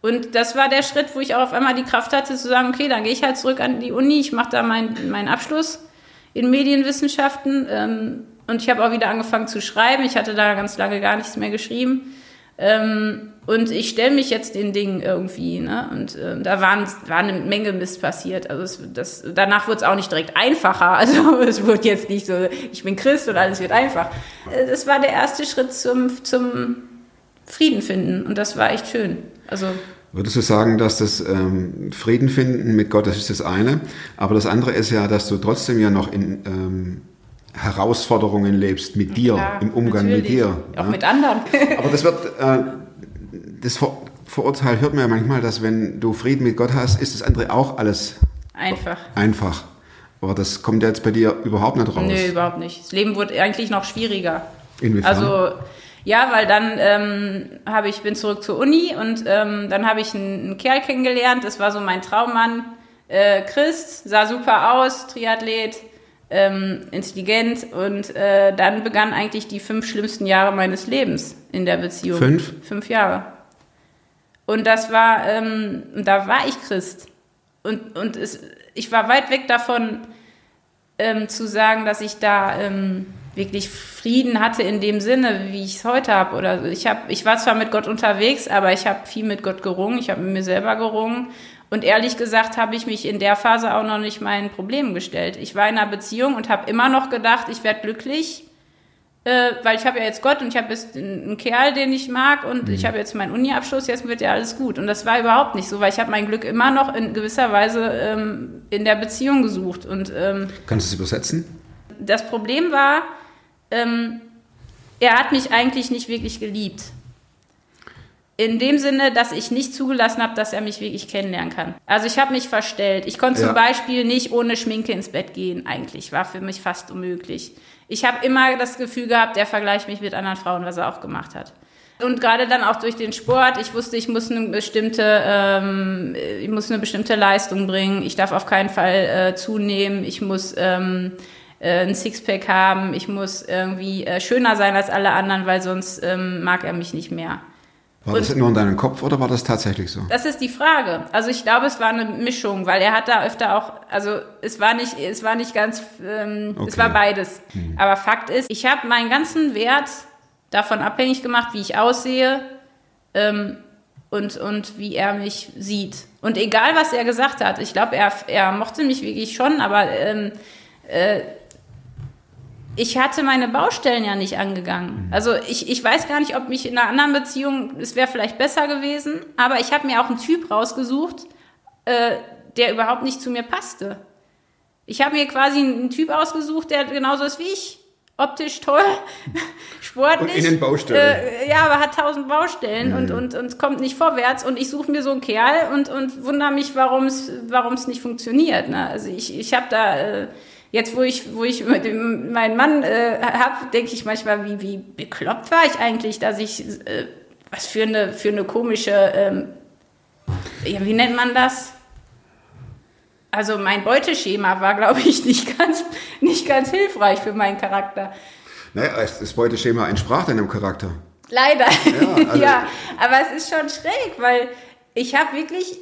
Und das war der Schritt, wo ich auch auf einmal die Kraft hatte zu sagen, okay, dann gehe ich halt zurück an die Uni, ich mache da meinen meinen Abschluss in Medienwissenschaften ähm, und ich habe auch wieder angefangen zu schreiben. Ich hatte da ganz lange gar nichts mehr geschrieben. Ähm, und ich stelle mich jetzt den Dingen irgendwie. Ne? Und äh, da waren, war eine Menge Mist passiert. Also es, das, danach wurde es auch nicht direkt einfacher. [LAUGHS] Also es wurde jetzt nicht so, ich bin Christ und alles wird einfach. Äh, Das war der erste Schritt zum, zum Frieden finden. Und das war echt schön. Also Würdest du sagen, dass das ähm, Frieden finden mit Gott, das ist das eine, aber das andere ist ja, dass du trotzdem ja noch in ähm, Herausforderungen lebst mit dir, klar, im Umgang mit natürlich. dir. Auch ja? mit anderen. [LAUGHS] Aber das wird, äh, das Vor Vorurteil hört man ja manchmal, dass wenn du Frieden mit Gott hast, ist das andere auch alles Einfach. einfach. Aber das kommt ja jetzt bei dir überhaupt nicht raus. Nö, überhaupt nicht. Das Leben wurde eigentlich noch schwieriger. Inwiefern? Also ja, weil dann ähm, habe ich bin zurück zur Uni und ähm, dann habe ich einen, einen Kerl kennengelernt. Das war so mein Traummann. Äh, Christ sah super aus, Triathlet, ähm, intelligent und äh, dann begannen eigentlich die fünf schlimmsten Jahre meines Lebens in der Beziehung. Fünf? Fünf Jahre. Und das war, ähm, da war ich Christ. Und, und es, ich war weit weg davon, ähm, zu sagen, dass ich da ähm, wirklich Frieden hatte in dem Sinne, wie ich es heute habe. Oder ich habe, ich war zwar mit Gott unterwegs, aber ich habe viel mit Gott gerungen, ich habe mit mir selber gerungen. Und ehrlich gesagt habe ich mich in der Phase auch noch nicht meinen Problemen gestellt. Ich war in einer Beziehung und habe immer noch gedacht, ich werde glücklich, äh, weil ich habe ja jetzt Gott und ich habe jetzt einen Kerl, den ich mag und ich habe jetzt meinen Uni-Abschluss, jetzt wird ja alles gut. Und das war überhaupt nicht so, weil ich habe mein Glück immer noch in gewisser Weise ähm, in der Beziehung gesucht. Und ähm, Kannst du es übersetzen? das Problem war, ähm, er hat mich eigentlich nicht wirklich geliebt. In dem Sinne, dass ich nicht zugelassen habe, dass er mich wirklich kennenlernen kann. Also ich habe mich verstellt. Ich konnte Ja. zum Beispiel nicht ohne Schminke ins Bett gehen, eigentlich. War für mich fast unmöglich. Ich habe immer das Gefühl gehabt, er vergleicht mich mit anderen Frauen, was er auch gemacht hat. Und gerade dann auch durch den Sport, ich wusste, ich muss eine bestimmte, ähm, ich muss eine bestimmte Leistung bringen. Ich darf auf keinen Fall äh, zunehmen. Ich muss ähm, äh, ein Sixpack haben. Ich muss irgendwie äh, schöner sein als alle anderen, weil sonst ähm, mag er mich nicht mehr. War das nur in deinem Kopf oder war das tatsächlich so? Das ist die Frage. Also ich glaube, es war eine Mischung, weil er hat da öfter auch, also es war nicht, es war nicht ganz, ähm, es Okay. war beides. Aber Fakt ist, ich habe meinen ganzen Wert davon abhängig gemacht, wie ich aussehe ähm, und, und wie er mich sieht. Und egal, was er gesagt hat, ich glaube, er, er mochte mich wirklich schon, aber ähm, äh, ich hatte meine Baustellen ja nicht angegangen. Also ich, ich weiß gar nicht, ob mich in einer anderen Beziehung, es wäre vielleicht besser gewesen, aber ich habe mir auch einen Typ rausgesucht, äh, der überhaupt nicht zu mir passte. Ich habe mir quasi einen Typ ausgesucht, der genauso ist wie ich. Optisch toll, [LAUGHS] sportlich. Und innen Baustellen. Äh, ja, aber hat tausend Baustellen und, und, und kommt nicht vorwärts. Und ich suche mir so einen Kerl und, und wundere mich, warum es warum es nicht funktioniert. Ne? Also ich, ich habe da, äh, jetzt wo ich, wo ich meinen Mann äh, habe, denke ich manchmal, wie, wie bekloppt war ich eigentlich, dass ich, äh, was für eine, für eine komische, ähm, ja, wie nennt man das? Also mein Beuteschema war, glaube ich, [LAUGHS] nicht ganz, nicht ganz hilfreich für meinen Charakter. Naja, das Beuteschema entsprach deinem Charakter. Leider. Ja, [LAUGHS] Ja, also- aber es ist schon schräg, weil ich habe wirklich,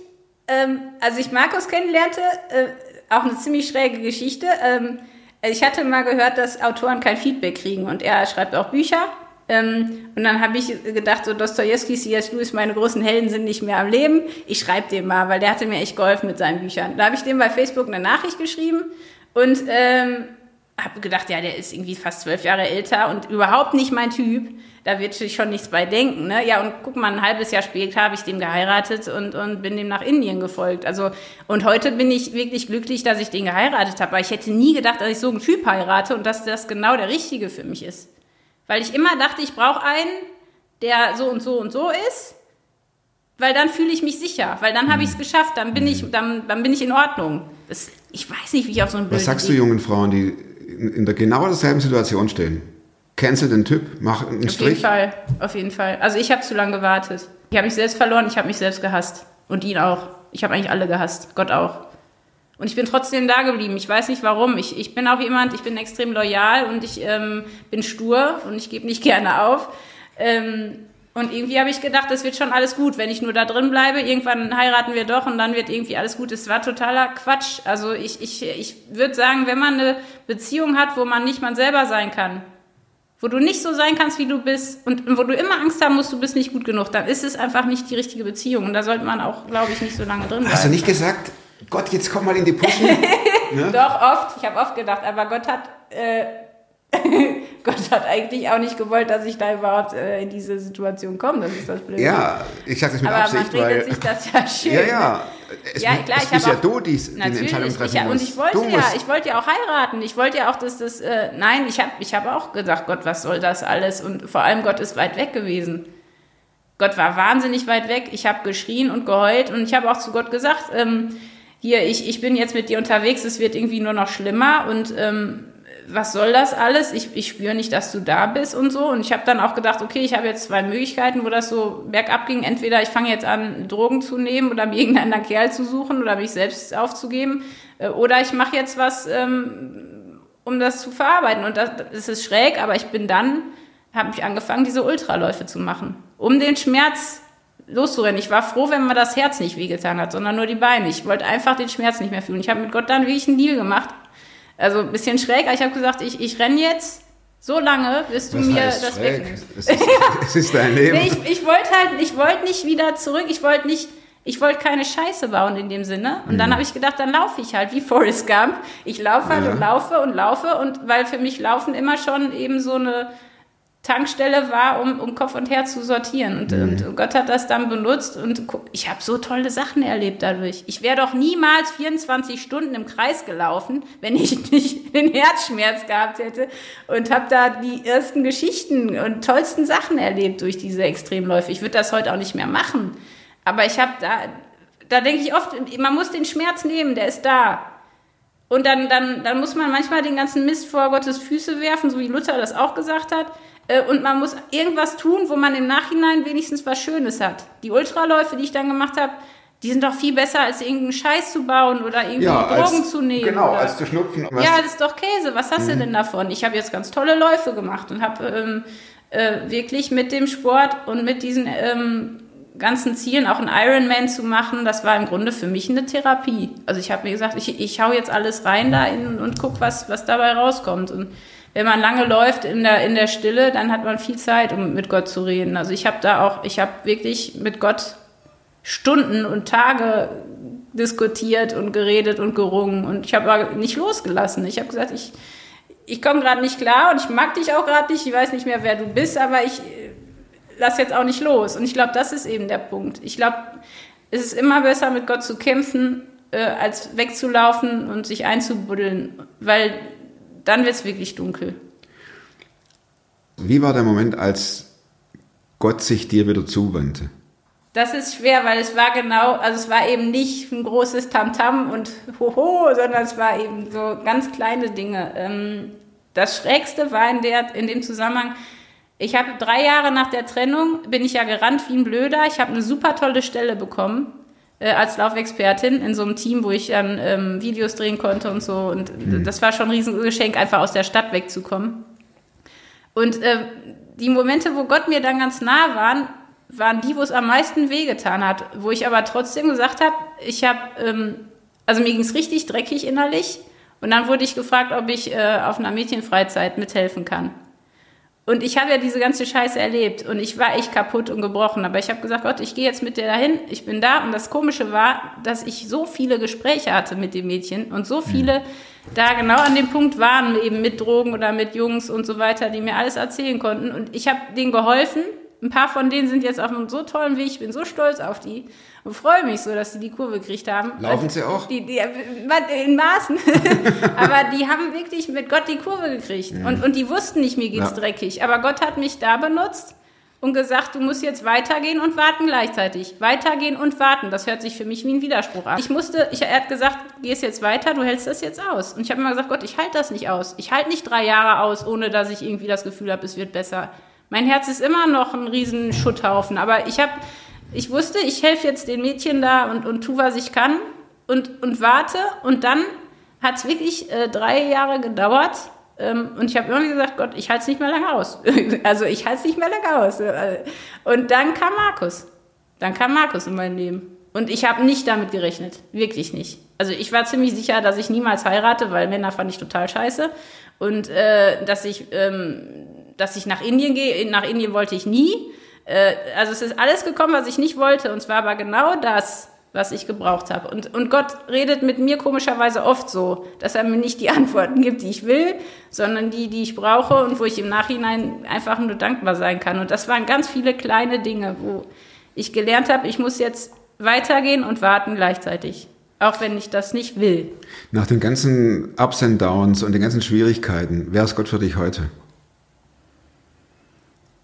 ähm, als ich Markus kennenlernte, äh, auch eine ziemlich schräge Geschichte. Ähm, ich hatte mal gehört, dass Autoren kein Feedback kriegen und er schreibt auch Bücher. Ähm, und dann habe ich gedacht, so Dostoevsky, C.S. Lewis, meine großen Helden sind nicht mehr am Leben. Ich schreibe dem mal, weil der hatte mir echt geholfen mit seinen Büchern. Da habe ich dem bei Facebook eine Nachricht geschrieben und ähm, habe gedacht, ja, der ist irgendwie fast zwölf Jahre älter und überhaupt nicht mein Typ. Da wird sich schon nichts bei denken. Ne? Ja, und guck mal, ein halbes Jahr später habe ich dem geheiratet und, und bin dem nach Indien gefolgt. Also, und heute bin ich wirklich glücklich, dass ich den geheiratet habe. Aber ich hätte nie gedacht, dass ich so einen Typ heirate und dass das genau der Richtige für mich ist. Weil ich immer dachte, ich brauche einen, der so und so und so ist, weil dann fühle ich mich sicher, weil dann habe ich es geschafft, dann bin ich, dann, dann bin ich in Ordnung. Das, ich weiß nicht, wie ich auf so einen Was sagst du jungen Frauen, die in, der genau derselben Situation stehen? cancel den Typ, mach einen Auf jeden Strich. Fall, auf jeden Fall. Also ich habe zu lange gewartet. Ich habe mich selbst verloren, ich habe mich selbst gehasst. Und ihn auch. Ich habe eigentlich alle gehasst. Gott auch. Und ich bin trotzdem da geblieben. Ich weiß nicht warum. Ich, ich bin auch jemand, ich bin extrem loyal und ich ähm, bin stur und ich gebe nicht [LAUGHS] gerne auf. Ähm, und irgendwie habe ich gedacht, das wird schon alles gut, wenn ich nur da drin bleibe. Irgendwann heiraten wir doch und dann wird irgendwie alles gut. Es war totaler Quatsch. Also ich, ich, ich würde sagen, wenn man eine Beziehung hat, wo man nicht man selber sein kann, wo du nicht so sein kannst, wie du bist und wo du immer Angst haben musst, du bist nicht gut genug, dann ist es einfach nicht die richtige Beziehung. Und da sollte man auch, glaube ich, nicht so lange drin bleiben. Hast du nicht gesagt, Gott, jetzt komm mal in die Puschen? [LAUGHS] Doch, oft. Ich habe oft gedacht, aber Gott hat, äh, [LAUGHS] Gott hat eigentlich auch nicht gewollt, dass ich da überhaupt äh, in diese Situation komme. Das ist das Blöde. ja, ich sage das mit aber Absicht, man weil... sich das ja [LAUGHS] schön. Ja, ja. Es, Ja, klar, es ich bist ja auch- du, die Natürlich, Entscheidung ich, treffen ja, und ich wollte du ja, ich wollte ja auch heiraten. Ich wollte ja auch, dass das, äh, nein, ich habe ich hab auch gedacht, Gott, was soll das alles? Und vor allem Gott ist weit weg gewesen. Gott war wahnsinnig weit weg. Ich habe geschrien und geheult und ich habe auch zu Gott gesagt, ähm, hier, ich, ich bin jetzt mit dir unterwegs, es wird irgendwie nur noch schlimmer und ähm, was soll das alles? Ich, ich spüre nicht, dass du da bist und so. Und ich habe dann auch gedacht, okay, ich habe jetzt zwei Möglichkeiten, wo das so bergab ging. Entweder ich fange jetzt an, Drogen zu nehmen oder mir [LAUGHS] irgendeinen anderen Kerl zu suchen oder mich selbst aufzugeben. Äh, Oder ich mache jetzt was, ähm, um das zu verarbeiten. Und das, das ist schräg, aber ich bin dann, habe ich angefangen, diese Ultraläufe zu machen, um den Schmerz loszurennen. Ich war froh, wenn mir das Herz nicht wehgetan hat, sondern nur die Beine. Ich wollte einfach den Schmerz nicht mehr fühlen. Ich habe mit Gott dann wirklich einen Deal gemacht. Also ein bisschen schräg, aber ich habe gesagt, ich, ich renne jetzt so lange, bis du Was mir das schräg? wegnimmst. Es ist, [LAUGHS] es ist dein Leben. Nee, ich, ich wollte halt, ich wollte nicht wieder zurück, ich wollte nicht, ich wollte keine Scheiße bauen in dem Sinne. Und Mhm. dann habe ich gedacht, dann laufe ich halt wie Forrest Gump. Ich laufe halt Ja. und laufe und laufe und weil für mich Laufen immer schon eben so eine Tankstelle war, um, um Kopf und Herz zu sortieren. Und, und Gott hat das dann benutzt und ich habe so tolle Sachen erlebt dadurch. Ich wäre doch niemals 24 Stunden im Kreis gelaufen, wenn ich [LAUGHS] nicht den Herzschmerz gehabt hätte und habe da die ersten Geschichten und tollsten Sachen erlebt durch diese Extremläufe. Ich würde das heute auch nicht mehr machen. Aber ich habe da, da denke ich oft, man muss den Schmerz nehmen, der ist da. Und dann, dann, dann muss man manchmal den ganzen Mist vor Gottes Füße werfen, so wie Luther das auch gesagt hat. Äh, Und man muss irgendwas tun, wo man im Nachhinein wenigstens was Schönes hat. Die Ultraläufe, die ich dann gemacht habe, die sind doch viel besser, als irgendeinen Scheiß zu bauen oder irgendwie Drogen zu nehmen. Genau, oder als zu schnupfen. ja, das ist doch Käse. Was hast du denn davon? Ich habe jetzt ganz tolle Läufe gemacht und habe ähm, äh, wirklich mit dem Sport und mit diesen ähm, ganzen Zielen, auch einen Ironman zu machen, das war im Grunde für mich eine Therapie. Also ich habe mir gesagt, ich, ich hau jetzt alles rein da in, und guck, was, was dabei rauskommt. Und wenn man lange läuft in der, in der Stille, dann hat man viel Zeit, um mit Gott zu reden. Also ich habe da auch, ich habe wirklich mit Gott Stunden und Tage diskutiert und geredet und gerungen. Und ich habe aber nicht losgelassen. Ich habe gesagt, ich, ich komme gerade nicht klar und ich mag dich auch gerade nicht. Ich weiß nicht mehr, wer du bist, aber ich äh, lass jetzt auch nicht los. Und ich glaube, das ist eben der Punkt. Ich glaube, es ist immer besser, mit Gott zu kämpfen, äh, als wegzulaufen und sich einzubuddeln, weil dann wird es wirklich dunkel. Wie war der Moment, als Gott sich dir wieder zuwandte? Das ist schwer, weil es war genau, also es war eben nicht ein großes Tamtam und Hoho, sondern es war eben so ganz kleine Dinge. Ähm, Das Schrägste war in, der, in dem Zusammenhang, ich habe drei Jahre nach der Trennung, bin ich ja gerannt wie ein Blöder. Ich habe eine super tolle Stelle bekommen äh, als Laufexpertin in so einem Team, wo ich dann ähm, Videos drehen konnte und so. Und das war schon ein Riesengeschenk, einfach aus der Stadt wegzukommen. Und äh, die Momente, wo Gott mir dann ganz nah waren, waren die, wo es am meisten wehgetan hat. Wo ich aber trotzdem gesagt habe, ich habe, ähm, also mir ging es richtig dreckig innerlich. Und dann wurde ich gefragt, ob ich äh, auf einer Mädchenfreizeit mithelfen kann. Und ich habe ja diese ganze Scheiße erlebt und ich war echt kaputt und gebrochen. Aber ich habe gesagt, Gott, ich gehe jetzt mit dir dahin, ich bin da. Und das Komische war, dass ich so viele Gespräche hatte mit dem Mädchen und so viele da genau an dem Punkt waren, eben mit Drogen oder mit Jungs und so weiter, die mir alles erzählen konnten. Und ich habe denen geholfen. Ein paar von denen sind jetzt auf einem so tollen Weg. Ich bin so stolz auf die und freue mich so, dass sie die Kurve gekriegt haben. Laufen sie auch? Die, die, in Maßen. [LAUGHS] aber die haben wirklich mit Gott die Kurve gekriegt. Und, und die wussten nicht, mir geht's Ja. dreckig. Aber Gott hat mich da benutzt, und gesagt, du musst jetzt weitergehen und warten gleichzeitig. Weitergehen und warten. Das hört sich für mich wie ein Widerspruch an. Ich musste, ich, er hat gesagt, gehst jetzt weiter, du hältst das jetzt aus. Und ich habe immer gesagt, Gott, ich halte das nicht aus. Ich halte nicht drei Jahre aus, ohne dass ich irgendwie das Gefühl habe, es wird besser. Mein Herz ist immer noch ein riesen Schutthaufen. Aber ich habe, ich wusste, ich helfe jetzt den Mädchen da und, und tu, was ich kann und, und warte. Und dann hat es wirklich äh, drei Jahre gedauert. Ähm, und ich habe immer gesagt, Gott, ich halte es nicht mehr lange aus. [LAUGHS] also ich halte es nicht mehr lange aus. Und dann kam Markus. Dann kam Markus in mein Leben. Und ich habe nicht damit gerechnet. Wirklich nicht. Also ich war ziemlich sicher, dass ich niemals heirate, weil Männer fand ich total scheiße. Und äh, dass ich, ähm, dass ich nach Indien gehe. Nach Indien wollte ich nie. Äh, also es ist alles gekommen, was ich nicht wollte. Und zwar aber genau das, was ich gebraucht habe. Und, und Gott redet mit mir komischerweise oft so, dass er mir nicht die [LAUGHS] Antworten gibt, die ich will, sondern die, die ich brauche und wo ich im Nachhinein einfach nur dankbar sein kann. Und das waren ganz viele kleine Dinge, wo ich gelernt habe, ich muss jetzt weitergehen und warten gleichzeitig. Auch wenn ich das nicht will. Nach den ganzen Ups and Downs und den ganzen Schwierigkeiten, wer ist Gott für dich heute?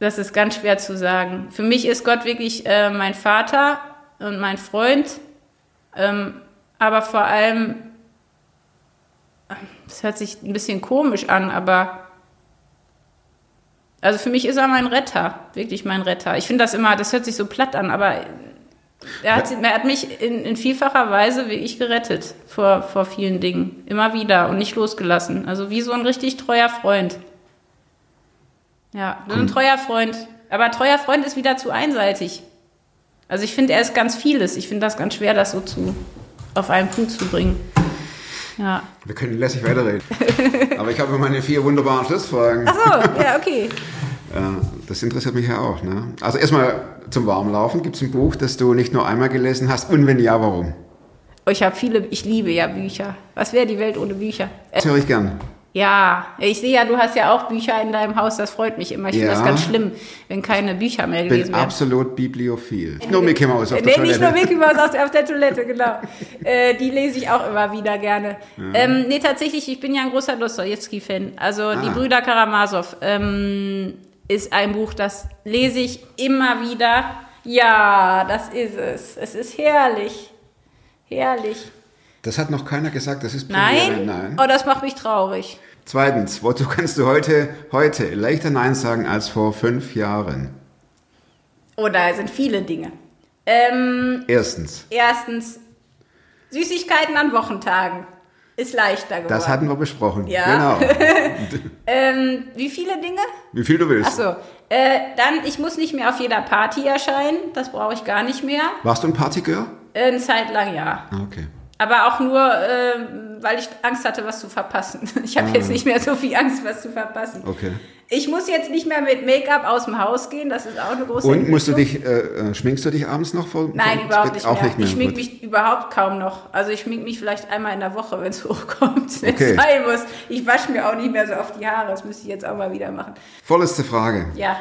Das ist ganz schwer zu sagen. Für mich ist Gott wirklich äh, mein Vater und mein Freund, ähm, aber vor allem, das hört sich ein bisschen komisch an, aber also für mich ist er mein Retter, wirklich mein Retter. Ich finde das immer, das hört sich so platt an, aber er hat, er hat mich in, in, vielfacher Weise wirklich gerettet vor, vor vielen Dingen. Immer wieder und nicht losgelassen. Also wie so ein richtig treuer Freund. Ja, so ein treuer Freund. Aber treuer Freund ist wieder zu einseitig. Also ich finde, er ist ganz vieles. Ich finde das ganz schwer, das so zu auf einen Punkt zu bringen. Ja. Wir können lässig weiterreden. [LAUGHS] Aber ich habe meine vier wunderbaren Schlussfragen. Ach so, ja, okay. [LAUGHS] das interessiert mich ja auch. Ne? Also erstmal zum Warmlaufen. Gibt es ein Buch, das du nicht nur einmal gelesen hast? Und wenn ja, warum? Oh, ich habe viele, ich liebe ja Bücher. Was wäre die Welt ohne Bücher? Das höre ich gern. Ja, ich sehe ja, du hast ja auch Bücher in deinem Haus, das freut mich immer. Ich ja. finde das ganz schlimm, wenn keine Bücher mehr gelesen bin werden. absolut bibliophil. Nicht nur Mickey Mouse auf der nee, Toilette. nicht nur Mickey Mouse auf der, auf der Toilette, genau. äh, die lese ich auch immer wieder gerne. Ja. Ähm, nee, tatsächlich, ich bin ja ein großer Dostoevsky-Fan. Also ah. die Brüder Karamasow ähm, ist ein Buch, das lese ich immer wieder. Ja, das ist es. Es ist herrlich. Herrlich. Das hat noch keiner gesagt, das ist Premiere. Nein? Nein. Oh, das macht mich traurig. Zweitens, wozu kannst du heute, heute leichter Nein sagen als vor fünf Jahren? Oh, da sind viele Dinge. Ähm, erstens. Erstens, Süßigkeiten an Wochentagen ist leichter geworden. Das hatten wir besprochen. Ja. Genau. [LAUGHS] ähm, wie viele Dinge? Wie viel du willst. Achso. Äh, dann, ich muss nicht mehr auf jeder Party erscheinen. Das brauche ich gar nicht mehr. Warst du ein Partygirl? Äh, eine Zeit lang, ja. Ah, okay. Aber auch nur, äh, weil ich Angst hatte, was zu verpassen. [LAUGHS] Ich habe ah. jetzt nicht mehr so viel Angst, was zu verpassen. Okay. Ich muss jetzt nicht mehr mit Make-up aus dem Haus gehen, das ist auch eine große Und musst du dich, äh, schminkst du dich abends noch vor? Nein, überhaupt nicht, mehr. nicht mehr. Ich schmink mich überhaupt kaum noch. Also ich schmink mich vielleicht einmal in der Woche, wenn es [LAUGHS] hochkommt, wenn es okay. sein muss. Ich wasche mir auch nicht mehr so oft die Haare, das müsste ich jetzt auch mal wieder machen. Vorletzte Frage. Ja.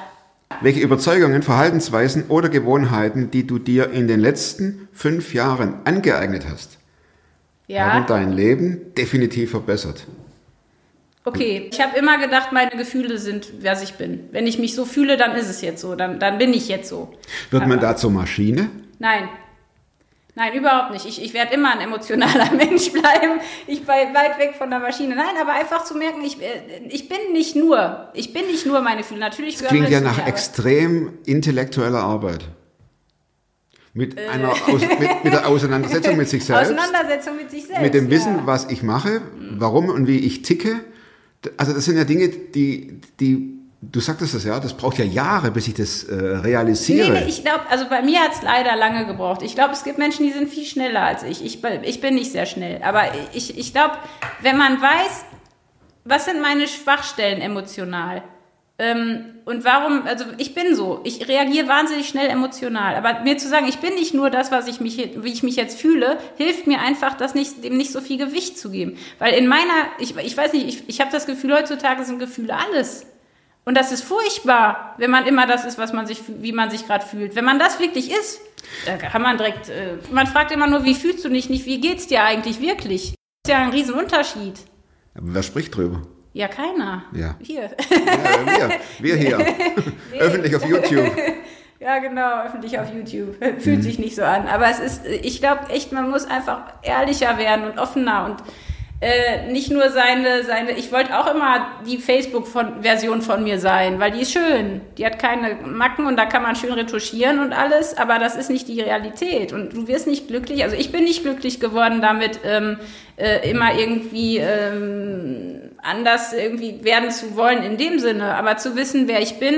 Welche Überzeugungen, Verhaltensweisen oder Gewohnheiten, die du dir in den letzten fünf Jahren angeeignet hast, ja. haben dein Leben definitiv verbessert. Okay, ich habe immer gedacht, meine Gefühle sind, wer ich bin. Wenn ich mich so fühle, dann ist es jetzt so, dann, dann bin ich jetzt so. Wird aber man da zur Maschine? Nein. Nein, überhaupt nicht. Ich, ich werde immer ein emotionaler [LAUGHS] Mensch bleiben. Ich bin weit weg von der Maschine. Nein, aber einfach zu merken, ich, äh, ich bin nicht nur, ich bin nicht nur meine Gefühle. Natürlich das klingt ja nach extrem intellektueller Arbeit. Mit, äh. einer Aus, mit, mit, der Auseinandersetzung mit sich selbst. Auseinandersetzung mit sich selbst. Mit dem Wissen, ja. was ich mache, warum und wie ich ticke. Also das sind ja Dinge, die, die du sagtest das ja, das braucht ja Jahre, bis ich das äh, realisiere. Nee, nee ich glaube, also bei mir hat es leider lange gebraucht. Ich glaube, es gibt Menschen, die sind viel schneller als ich. Ich, ich bin nicht sehr schnell. Aber ich, ich glaube, wenn man weiß, was sind meine Schwachstellen emotional, und warum, also ich bin so, ich reagiere wahnsinnig schnell emotional. Aber mir zu sagen, ich bin nicht nur das, was ich mich, wie ich mich jetzt fühle, hilft mir einfach, das nicht, dem nicht so viel Gewicht zu geben. Weil in meiner, ich, ich weiß nicht, ich, ich habe das Gefühl, heutzutage sind Gefühle alles. Und das ist furchtbar, wenn man immer das ist, was man sich, wie man sich gerade fühlt. Wenn man das wirklich ist, da kann man direkt, äh, man fragt immer nur, wie fühlst du dich nicht, wie geht's dir eigentlich wirklich? Das ist ja ein Riesenunterschied. Wer spricht drüber? Ja, keiner. Ja. Hier. Ja, wir, wir hier. [LAUGHS] [LAUGHS] Öffentlich auf YouTube. [LAUGHS] Ja, genau, öffentlich auf YouTube. Fühlt sich nicht so an. Aber es ist, ich glaube echt, man muss einfach ehrlicher werden und offener und äh, nicht nur seine, seine, ich wollte auch immer die Facebook-Version von mir sein, weil die ist schön. Die hat keine Macken und da kann man schön retuschieren und alles, aber das ist nicht die Realität. Und du wirst nicht glücklich, also ich bin nicht glücklich geworden damit, ähm, äh, immer irgendwie ähm, anders irgendwie werden zu wollen in dem Sinne, aber zu wissen, wer ich bin,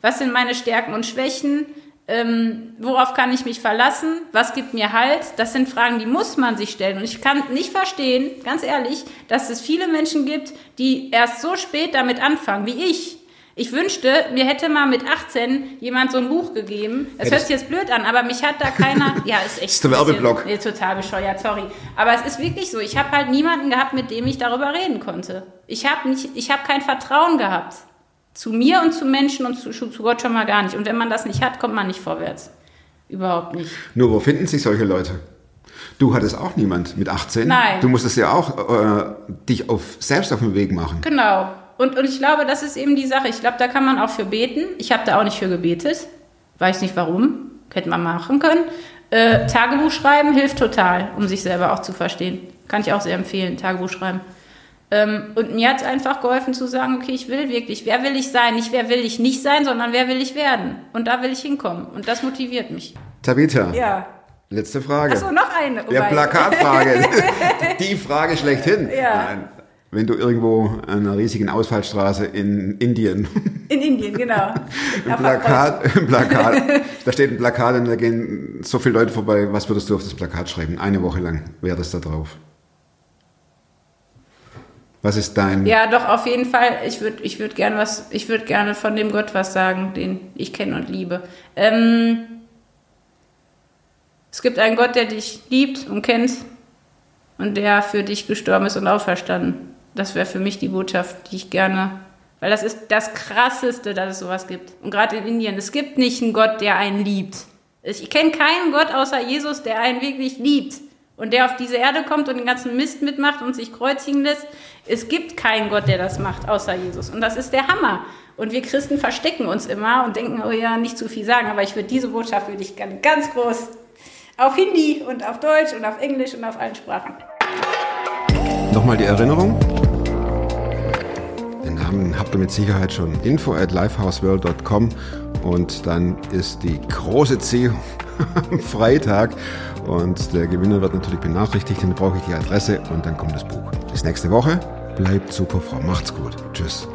was sind meine Stärken und Schwächen, ähm, worauf kann ich mich verlassen? Was gibt mir Halt? Das sind Fragen, die muss man sich stellen. Und ich kann nicht verstehen, ganz ehrlich, dass es viele Menschen gibt, die erst so spät damit anfangen, wie ich. Ich wünschte, mir hätte mal mit 18 jemand so ein Buch gegeben. Es hört sich jetzt blöd an, aber mich hat da keiner. [LAUGHS] Ja, ist echt. ist der Werbeblock. Nee, total bescheuert, sorry. Aber es ist wirklich so. Ich habe halt niemanden gehabt, mit dem ich darüber reden konnte. Ich habe nicht, ich habe kein Vertrauen gehabt. Zu mir und zu Menschen und zu, zu Gott schon mal gar nicht. Und wenn man das nicht hat, kommt man nicht vorwärts. Überhaupt nicht. Nur wo finden sich solche Leute? Du hattest auch niemand mit 18. Nein. Du musstest ja auch äh, dich auf, selbst auf den Weg machen. Genau. Und, und ich glaube, das ist eben die Sache. Ich glaube, da kann man auch für beten. Ich habe da auch nicht für gebetet. Weiß nicht warum. Hätte man machen können. Äh, Tagebuch schreiben hilft total, um sich selber auch zu verstehen. Kann ich auch sehr empfehlen, Tagebuch schreiben. Ähm, und mir hat es einfach geholfen zu sagen, okay, ich will wirklich, wer will ich sein? Nicht wer will ich nicht sein, sondern wer will ich werden? Und da will ich hinkommen. Und das motiviert mich. Tabitha, Ja. letzte Frage. Achso, noch eine. Ja, Wobei- Plakatfrage. [LAUGHS] Die Frage schlechthin. Ja. Nein. Wenn du irgendwo an einer riesigen Ausfallstraße in Indien [LAUGHS] In Indien, genau. ein Plakat, ein Plakat, [LAUGHS] da steht ein Plakat und da gehen so viele Leute vorbei, was würdest du auf das Plakat schreiben? Eine Woche lang wäre das da drauf. Was ist dein... Ja, doch, auf jeden Fall. Ich würde ich würd gerne was, ich würde gerne von dem Gott was sagen, den ich kenne und liebe. Ähm, es gibt einen Gott, der dich liebt und kennt und der für dich gestorben ist und auferstanden. Das wäre für mich die Botschaft, die ich gerne, weil das ist das Krasseste, dass es sowas gibt. Und gerade in Indien, es gibt nicht einen Gott, der einen liebt. Ich kenne keinen Gott außer Jesus, der einen wirklich liebt und der auf diese Erde kommt und den ganzen Mist mitmacht und sich kreuzigen lässt. Es gibt keinen Gott, der das macht, außer Jesus. Und das ist der Hammer. Und wir Christen verstecken uns immer und denken, oh ja, nicht zu viel sagen. Aber ich würde diese Botschaft würde ich gerne ganz groß auf Hindi und auf Deutsch und auf Englisch und auf allen Sprachen. Nochmal die Erinnerung. Den Namen habt ihr mit Sicherheit schon. info at lifehouseworld.com und dann ist die große Ziehung am Freitag und der Gewinner wird natürlich benachrichtigt, dann brauche ich die Adresse und dann kommt das Buch. Bis nächste Woche. Bleibt super, Frau. Macht's gut. Tschüss.